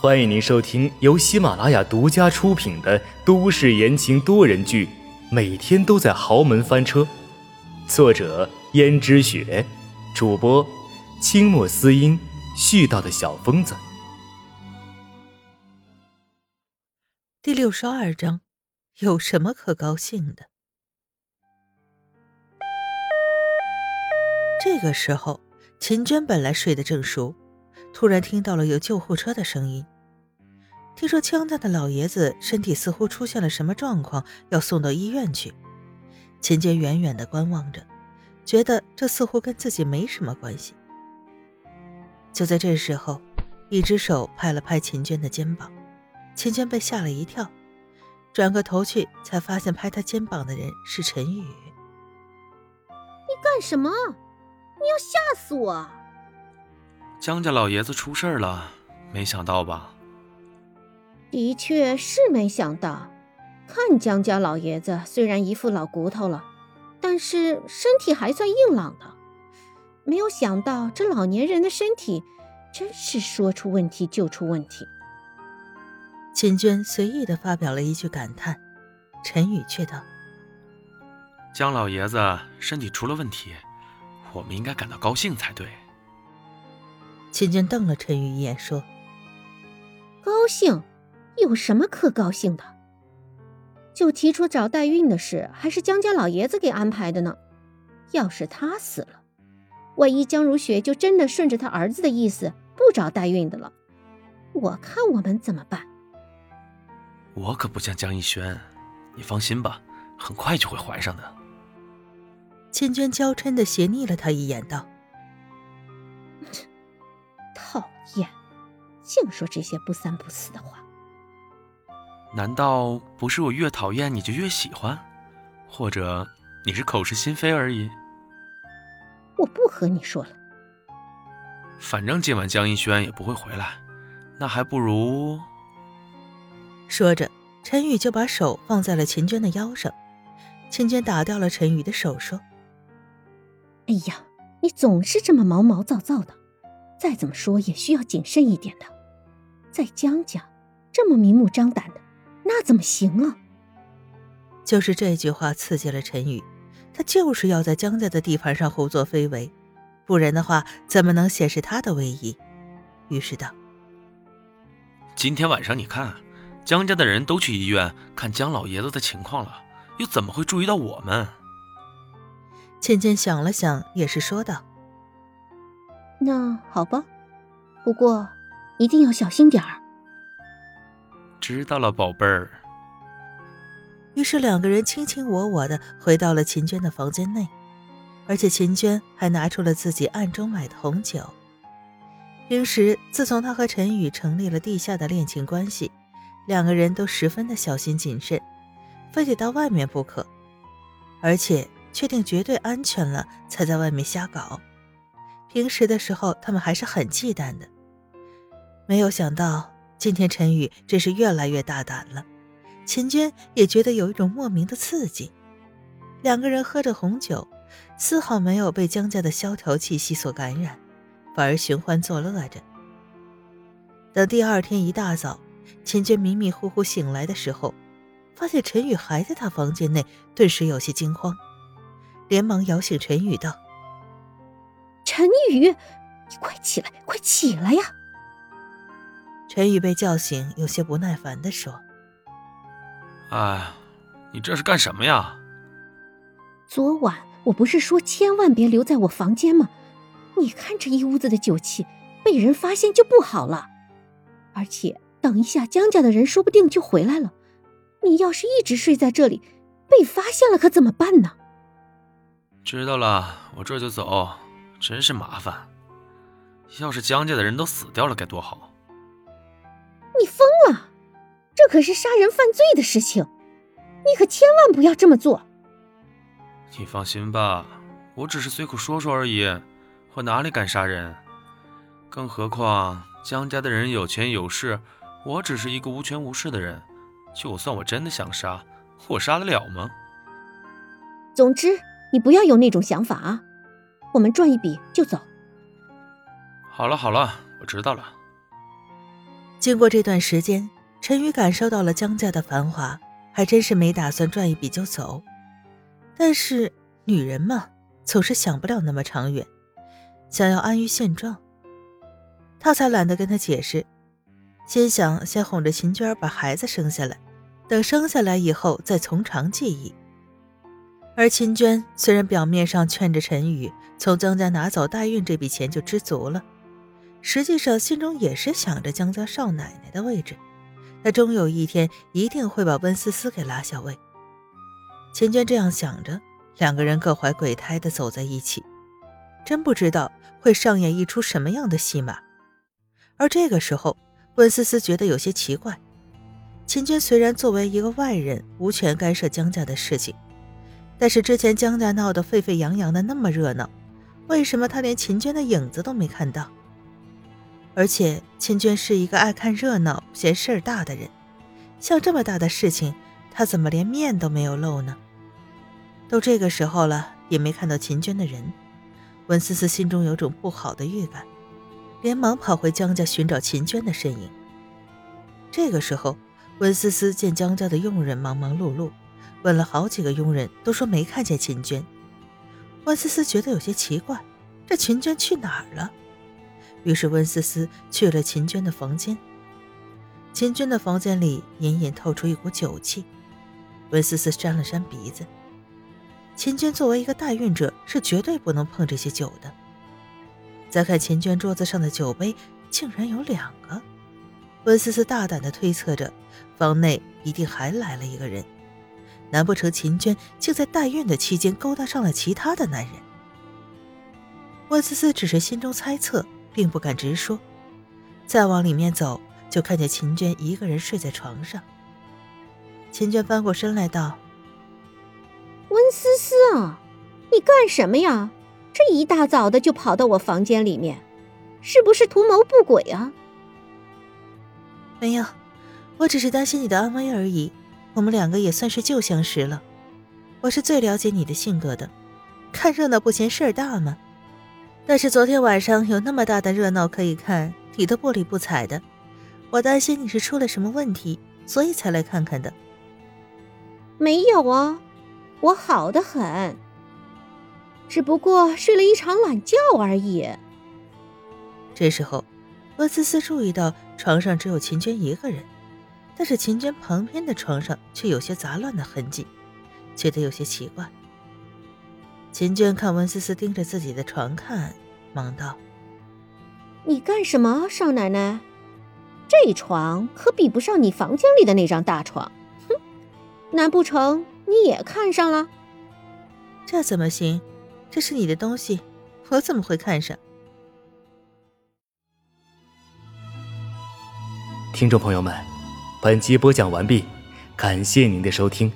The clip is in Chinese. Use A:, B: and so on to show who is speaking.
A: 欢迎您收听由喜马拉雅独家出品的都市言情多人剧《每天都在豪门翻车》，作者：胭脂雪，主播：清墨思音，絮叨的小疯子。
B: 第六十二章，有什么可高兴的？这个时候，秦娟本来睡得正熟，突然听到了有救护车的声音。听说江家的老爷子身体似乎出现了什么状况，要送到医院去。秦娟远远的观望着，觉得这似乎跟自己没什么关系。就在这时候，一只手拍了拍秦娟的肩膀，秦娟被吓了一跳，转过头去才发现拍她肩膀的人是陈宇。
C: 你干什么？你要吓死我！
D: 江家老爷子出事了，没想到吧？
C: 的确是没想到，看江家老爷子虽然一副老骨头了，但是身体还算硬朗的。没有想到这老年人的身体，真是说出问题就出问题。
B: 秦娟随意的发表了一句感叹，陈宇却道：“
D: 江老爷子身体出了问题，我们应该感到高兴才对。”
B: 秦娟瞪了陈宇一眼，说：“
C: 高兴。”有什么可高兴的？就提出找代孕的事，还是江家老爷子给安排的呢。要是他死了，万一江如雪就真的顺着他儿子的意思不找代孕的了，我看我们怎么办？
D: 我可不像江逸轩，你放心吧，很快就会怀上的。
B: 千娟娇嗔的斜睨了他一眼，道：“
C: 讨厌，净说这些不三不四的话。”
D: 难道不是我越讨厌你就越喜欢，或者你是口是心非而已？
C: 我不和你说了。
D: 反正今晚江一轩也不会回来，那还不如……
B: 说着，陈宇就把手放在了秦娟的腰上。秦娟打掉了陈宇的手，说：“
C: 哎呀，你总是这么毛毛躁躁的，再怎么说也需要谨慎一点的。在江家，这么明目张胆的。”那怎么行啊？
B: 就是这句话刺激了陈宇，他就是要在江家的地盘上胡作非为，不然的话怎么能显示他的威仪？于是道：“
D: 今天晚上你看，江家的人都去医院看江老爷子的情况了，又怎么会注意到我们？”
B: 倩倩想了想，也是说道：“
C: 那好吧，不过一定要小心点儿。”
D: 知道了，宝贝儿。
B: 于是两个人卿卿我我的回到了秦娟的房间内，而且秦娟还拿出了自己暗中买的红酒。平时自从她和陈宇成立了地下的恋情关系，两个人都十分的小心谨慎，非得到外面不可，而且确定绝对安全了才在外面瞎搞。平时的时候，他们还是很忌惮的，没有想到。今天陈宇真是越来越大胆了，秦娟也觉得有一种莫名的刺激。两个人喝着红酒，丝毫没有被江家的萧条气息所感染，反而寻欢作乐着。等第二天一大早，秦娟迷迷糊糊醒来的时候，发现陈宇还在她房间内，顿时有些惊慌，连忙摇醒陈宇道：“
C: 陈宇，你快起来，快起来呀！”
B: 陈宇被叫醒，有些不耐烦的说：“
D: 哎，你这是干什么呀？
C: 昨晚我不是说千万别留在我房间吗？你看这一屋子的酒气，被人发现就不好了。而且等一下江家的人说不定就回来了，你要是一直睡在这里，被发现了可怎么办呢？”
D: 知道了，我这就走。真是麻烦，要是江家的人都死掉了，该多好。
C: 你疯了！这可是杀人犯罪的事情，你可千万不要这么做。
D: 你放心吧，我只是随口说说而已，我哪里敢杀人？更何况江家的人有钱有势，我只是一个无权无势的人，就算我真的想杀，我杀得了吗？
C: 总之，你不要有那种想法啊！我们赚一笔就走。
D: 好了好了，我知道了。
B: 经过这段时间，陈宇感受到了江家的繁华，还真是没打算赚一笔就走。但是女人嘛，总是想不了那么长远，想要安于现状。他才懒得跟他解释，心想先哄着秦娟把孩子生下来，等生下来以后再从长计议。而秦娟虽然表面上劝着陈宇从江家拿走代孕这笔钱就知足了。实际上，心中也是想着江家少奶奶的位置，她终有一天一定会把温思思给拉下位。秦娟这样想着，两个人各怀鬼胎的走在一起，真不知道会上演一出什么样的戏码。而这个时候，温思思觉得有些奇怪。秦娟虽然作为一个外人无权干涉江家的事情，但是之前江家闹得沸沸扬扬的那么热闹，为什么他连秦娟的影子都没看到？而且秦娟是一个爱看热闹、嫌事儿大的人，像这么大的事情，他怎么连面都没有露呢？都这个时候了，也没看到秦娟的人，温思思心中有种不好的预感，连忙跑回江家寻找秦娟的身影。这个时候，温思思见江家的佣人忙忙碌碌，问了好几个佣人，都说没看见秦娟。温思思觉得有些奇怪，这秦娟去哪儿了？于是温思思去了秦娟的房间。秦娟的房间里隐隐透出一股酒气，温思思扇了扇鼻子。秦娟作为一个代孕者，是绝对不能碰这些酒的。再看秦娟桌子上的酒杯，竟然有两个。温思思大胆地推测着，房内一定还来了一个人。难不成秦娟竟在代孕的期间勾搭上了其他的男人？温思思只是心中猜测。并不敢直说，再往里面走，就看见秦娟一个人睡在床上。秦娟翻过身来道：“
C: 温思思啊，你干什么呀？这一大早的就跑到我房间里面，是不是图谋不轨啊？”“
B: 没有，我只是担心你的安危而已。我们两个也算是旧相识了，我是最了解你的性格的，看热闹不嫌事儿大吗？”但是昨天晚上有那么大的热闹可以看，你都不理不睬的，我担心你是出了什么问题，所以才来看看的。
C: 没有啊，我好的很，只不过睡了一场懒觉而已。
B: 这时候，温思思注意到床上只有秦娟一个人，但是秦娟旁边的床上却有些杂乱的痕迹，觉得有些奇怪。秦娟看温思思盯着自己的床看，忙道：“
C: 你干什么，少奶奶？这床可比不上你房间里的那张大床。哼，难不成你也看上了？
B: 这怎么行？这是你的东西，我怎么会看上？”
A: 听众朋友们，本集播讲完毕，感谢您的收听。